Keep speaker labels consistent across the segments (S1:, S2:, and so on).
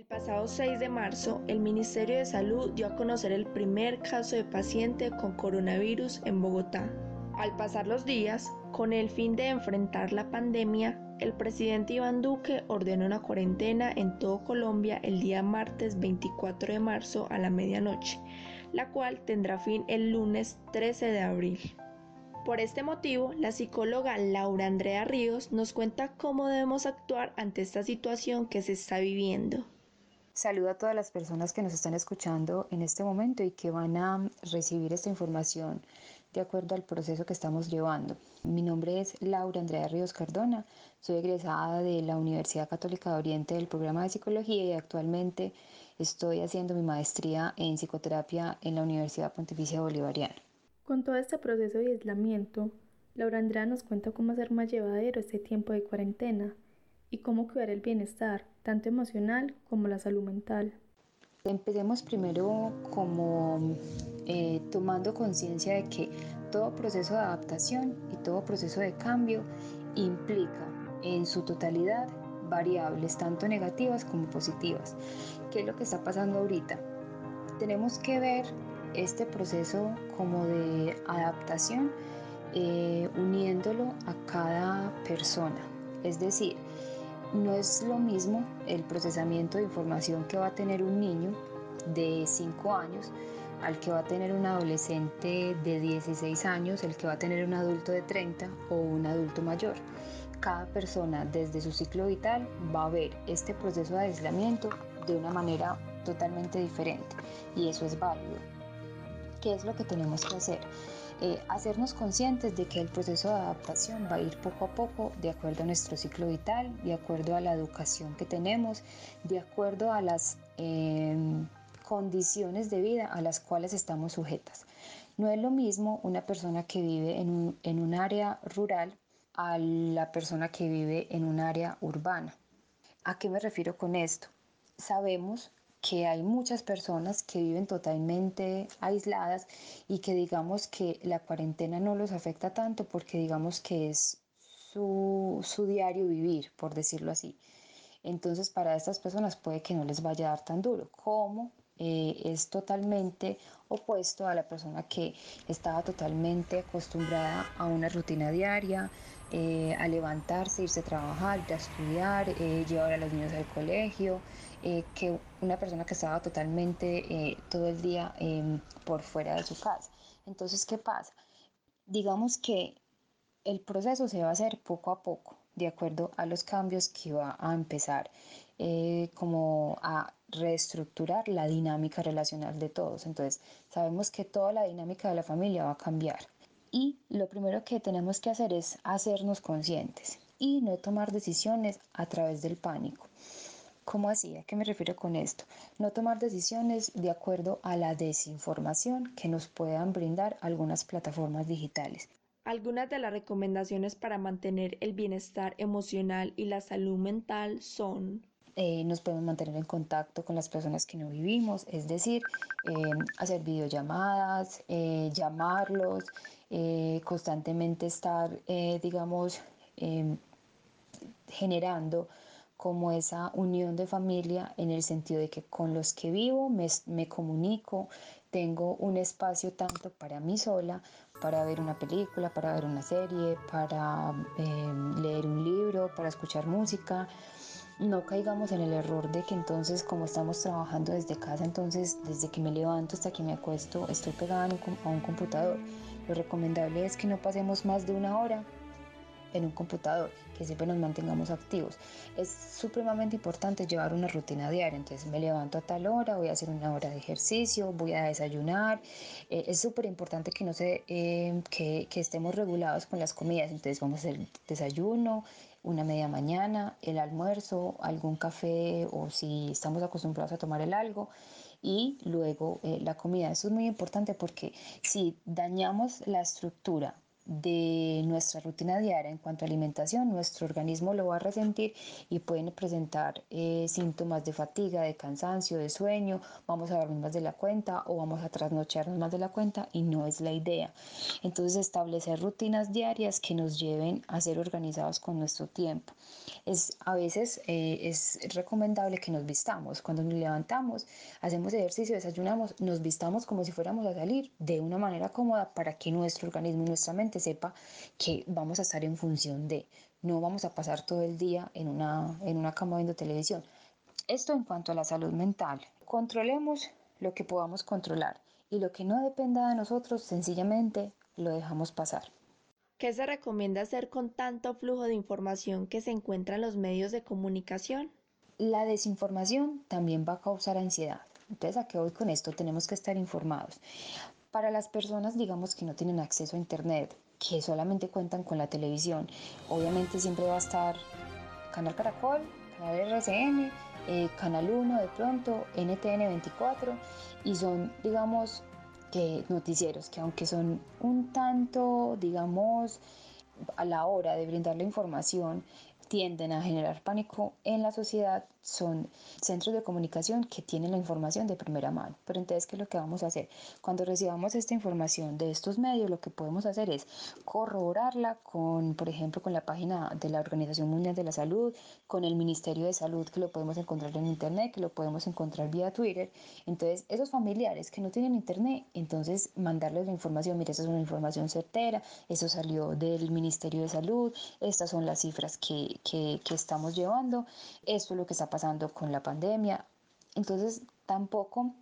S1: El pasado 6 de marzo, el Ministerio de Salud dio a conocer el primer caso de paciente con coronavirus en Bogotá. Al pasar los días, con el fin de enfrentar la pandemia, el presidente Iván Duque ordenó una cuarentena en todo Colombia el día martes 24 de marzo a la medianoche, la cual tendrá fin el lunes 13 de abril. Por este motivo, la psicóloga Laura Andrea Ríos nos cuenta cómo debemos actuar ante esta situación que se está viviendo.
S2: Saludo a todas las personas que nos están escuchando en este momento y que van a recibir esta información de acuerdo al proceso que estamos llevando. Mi nombre es Laura Andrea Ríos Cardona, soy egresada de la Universidad Católica de Oriente del programa de psicología y actualmente estoy haciendo mi maestría en psicoterapia en la Universidad Pontificia Bolivariana.
S3: Con todo este proceso de aislamiento, Laura Andrea nos cuenta cómo hacer más llevadero este tiempo de cuarentena y cómo cuidar el bienestar, tanto emocional como la salud mental.
S2: Empecemos primero como eh, tomando conciencia de que todo proceso de adaptación y todo proceso de cambio implica en su totalidad variables, tanto negativas como positivas. ¿Qué es lo que está pasando ahorita? Tenemos que ver este proceso como de adaptación eh, uniéndolo a cada persona. Es decir, no es lo mismo el procesamiento de información que va a tener un niño de 5 años al que va a tener un adolescente de 16 años, el que va a tener un adulto de 30 o un adulto mayor. Cada persona desde su ciclo vital va a ver este proceso de aislamiento de una manera totalmente diferente y eso es válido. ¿Qué es lo que tenemos que hacer? Eh, hacernos conscientes de que el proceso de adaptación va a ir poco a poco de acuerdo a nuestro ciclo vital, de acuerdo a la educación que tenemos, de acuerdo a las em, condiciones de vida a las cuales estamos sujetas. No es lo mismo una persona que vive en un, en un área rural a la persona que vive en un área urbana. ¿A qué me refiero con esto? Sabemos que hay muchas personas que viven totalmente aisladas y que digamos que la cuarentena no los afecta tanto porque digamos que es su, diario vivir, por decirlo así. Entonces para estas personas puede que no les vaya a dar tan duro como eh, es totalmente opuesto a la persona que estaba totalmente acostumbrada a una rutina diaria, eh, a levantarse, irse a trabajar, a estudiar, eh, llevar a los niños al colegio, eh, que una persona que estaba totalmente eh, todo el día em, por fuera de su casa. Entonces, ¿qué pasa? Digamos que el proceso se va a hacer poco a poco, de acuerdo a los cambios que va a empezar eh, como a reestructurar la dinámica relacional de todos. Entonces, sabemos que toda la dinámica de la familia va a cambiar. Y lo primero que tenemos que hacer es hacernos conscientes y no tomar decisiones a través del pánico. ¿Cómo así? ¿A qué me refiero con esto? No tomar decisiones de acuerdo a la desinformación que nos puedan brindar algunas plataformas digitales.
S1: Algunas de las recomendaciones para mantener el bienestar emocional y la salud mental son
S2: eh, nos podemos mantener en contacto con las personas que no vivimos, es decir, eh, hacer videollamadas, eh, llamarlos, constantemente estar, digamos, generando como esa unión de familia en el sentido de que con los que vivo me, comunico, tengo un espacio tanto para mí sola, para ver una película, para ver una serie, para em, leer un libro, para escuchar música. No caigamos en el error de que entonces como estamos trabajando desde casa, entonces desde que me levanto hasta que me acuesto estoy pegada a un computador. Lo recomendable es que no pasemos más de una hora en un computador, que siempre nos mantengamos activos. Es supremamente importante llevar una rutina diaria, entonces me levanto a tal hora, voy a hacer una hora de ejercicio, voy a desayunar. Eh, es súper importante que, no se, eh, que, que estemos regulados con las comidas, entonces vamos a hacer desayuno, una media mañana, el almuerzo, algún café o si estamos acostumbrados a tomar el algo y luego eh, la comida. Eso es muy importante porque si dañamos la estructura de nuestra rutina diaria en cuanto a alimentación, nuestro organismo lo va a resentir y pueden presentar eh, síntomas de fatiga, de cansancio, de sueño, vamos a dormir más de la cuenta o vamos a trasnocharnos más de la cuenta y no es la idea. Entonces establecer rutinas diarias que nos lleven a ser organizados con nuestro tiempo. Es, a veces eh, es recomendable que nos vistamos. Cuando nos levantamos, hacemos ejercicio, desayunamos, nos vistamos como si fuéramos a salir de una manera cómoda para que nuestro organismo y nuestra mente sepa que vamos a estar en función de, no vamos a pasar todo el día en una, en una cama viendo televisión. Esto en cuanto a la salud mental. Controlemos lo que podamos controlar y lo que no dependa de nosotros, sencillamente lo dejamos pasar.
S1: ¿Qué se recomienda hacer con tanto flujo de información que se encuentra en los medios de comunicación?
S2: La desinformación también va a causar ansiedad. Entonces, ¿a qué voy con esto? Tenemos que estar informados. Para las personas, digamos, que no tienen acceso a Internet, que solamente cuentan con la televisión, obviamente siempre va a estar Canal Caracol, Canal RCN, eh, Canal 1 de pronto, NTN 24, y son, digamos, que noticieros que aunque son un tanto, digamos, a la hora de brindar la información, tienden a generar pánico en la sociedad son centros de comunicación que tienen la información de primera mano. Pero entonces, ¿qué es lo que vamos a hacer? Cuando recibamos esta información de estos medios, lo que podemos hacer es corroborarla con, por ejemplo, con la página de la Organización Mundial de la Salud, con el Ministerio de Salud, que lo podemos encontrar en Internet, que lo podemos encontrar vía Twitter. Entonces, esos familiares que no tienen Internet, entonces mandarles la información, mire, esa es una información certera, eso salió del Ministerio de Salud, estas son las cifras que, que, estamos llevando, esto es lo que está pasando con la pandemia. Entonces, tampoco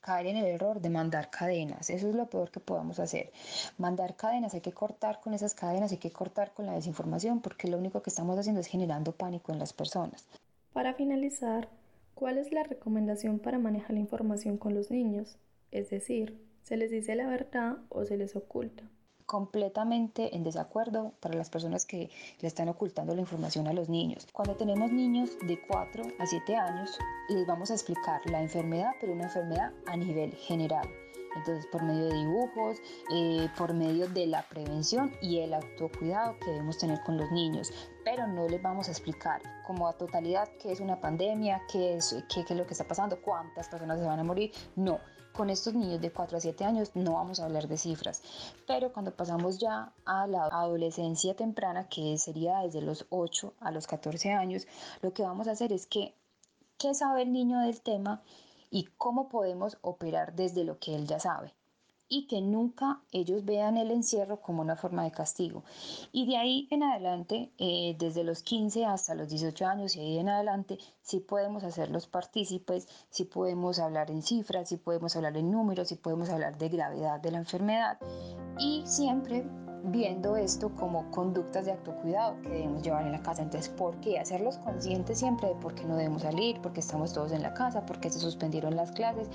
S2: caer en el error de mandar cadenas. Eso es lo peor que podamos hacer. Mandar cadenas, hay que cortar con esas cadenas, hay que cortar con la desinformación, porque lo único que estamos haciendo es generando pánico en las personas.
S3: Para finalizar, ¿cuál es la recomendación para manejar la información con los niños? Es decir, ¿se les dice la verdad o se les oculta?
S2: Completamente en desacuerdo para las personas que le están ocultando la información a los niños. Cuando tenemos niños de 4 a 7 años, les vamos a explicar la enfermedad, pero una enfermedad a nivel general. Entonces, por medio de dibujos, eh, por medio de la prevención y el autocuidado que debemos tener con los niños. Pero no les vamos a explicar como a totalidad qué es una pandemia, qué es, qué, qué es lo que está pasando, cuántas personas se van a morir. No, con estos niños de 4 a 7 años no vamos a hablar de cifras, pero cuando pasamos ya a la adolescencia temprana, que sería desde los 8 a los 14 años, lo que vamos a hacer es que, ¿qué sabe el niño del tema y cómo podemos operar desde lo que él ya sabe? y que nunca ellos vean el encierro como una forma de castigo. Y de ahí en adelante, eh, desde los 15 hasta los 18 años y ahí en adelante, sí podemos hacerlos partícipes, sí podemos hablar en cifras, sí podemos hablar en números, sí podemos hablar de gravedad de la enfermedad y siempre viendo esto como conductas de autocuidado que debemos llevar en la casa. Entonces, ¿por qué? Hacerlos conscientes siempre de por qué no debemos salir, porque estamos todos en la casa, porque se suspendieron las clases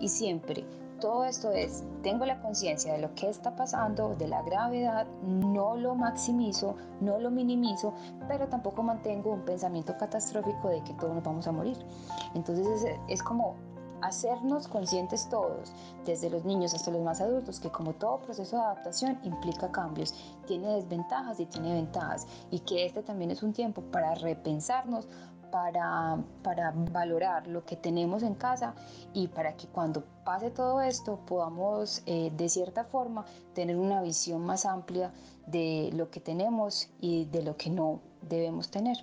S2: y siempre todo esto es, tengo la conciencia de lo que está pasando, de la gravedad, no lo maximizo, no lo minimizo, pero tampoco mantengo un pensamiento catastrófico de que todos nos vamos a morir. Entonces es, es como hacernos conscientes todos, desde los niños hasta los más adultos, que como todo proceso de adaptación implica cambios, tiene desventajas y tiene ventajas, y que este también es un tiempo para repensarnos, para, para valorar lo que tenemos en casa y para que cuando pase todo esto podamos eh, de cierta forma tener una visión más amplia de lo que tenemos y de lo que no debemos tener.